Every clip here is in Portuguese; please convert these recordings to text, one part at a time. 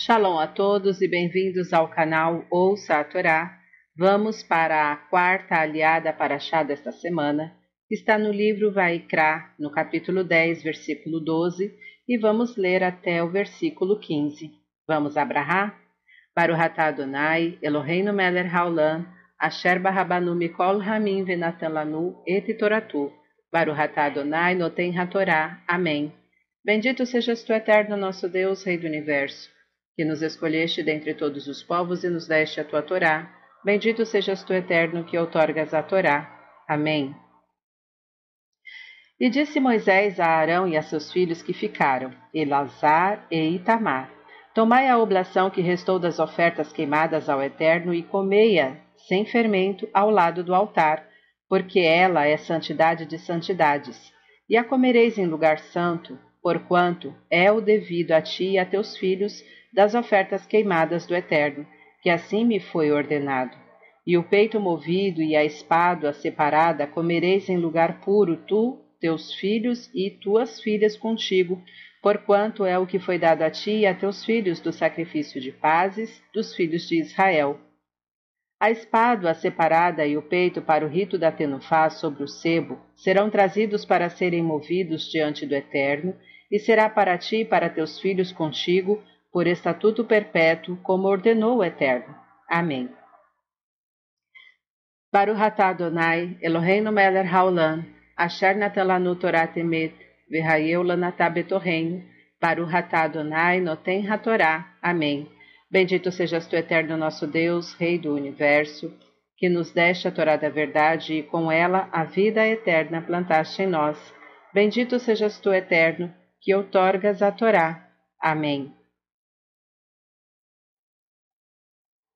Shalom a todos e bem-vindos ao canal Ouça a Torá. Vamos para a quarta aliada para chá desta semana, está no livro Vaikra, no capítulo 10, versículo 12, e vamos ler até o versículo 15. Vamos abrahar? Baruch Adonai, Eloheinu Meler Haolam, Asher Mikol Ramin Venatan Lanu Et Toratu, Baruch Adonai Noten HaTorá. Amém. Bendito sejas tu, eterno nosso Deus, Rei do Universo que nos escolheste dentre todos os povos e nos deste a tua Torá. Bendito sejas tu, eterno, que outorgas a Torá. Amém. E disse Moisés a Arão e a seus filhos que ficaram, Elazar e Itamar: Tomai a oblação que restou das ofertas queimadas ao Eterno e comei-a, sem fermento, ao lado do altar, porque ela é santidade de santidades. E a comereis em lugar santo, porquanto é o devido a ti e a teus filhos das ofertas queimadas do Eterno, que assim me foi ordenado. E o peito movido e a espada separada comereis em lugar puro, tu, teus filhos e tuas filhas contigo, porquanto é o que foi dado a ti e a teus filhos do sacrifício de pazes dos filhos de Israel. A espada separada e o peito para o rito da tenufá sobre o sebo serão trazidos para serem movidos diante do Eterno, e será para ti e para teus filhos contigo por estatuto perpétuo, como ordenou o Eterno. Amém. Baruch atah Adonai, Eloheinu melech haolam, asher natan Torah temet, v'hayeu lanatah betorreino, Baruch atah Adonai, noten hatorá. Amém. Bendito sejas tu, Eterno nosso Deus, Rei do Universo, que nos deste a Torá da verdade e com ela a vida eterna plantaste em nós. Bendito sejas tu, Eterno, que outorgas a Torá. Amém.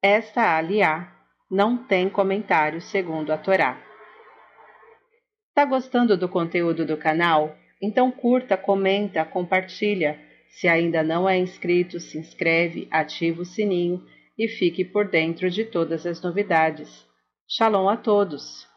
Esta aliá não tem comentário segundo a Torá. Está gostando do conteúdo do canal? Então curta, comenta, compartilha. Se ainda não é inscrito, se inscreve, ativa o sininho e fique por dentro de todas as novidades. Shalom a todos!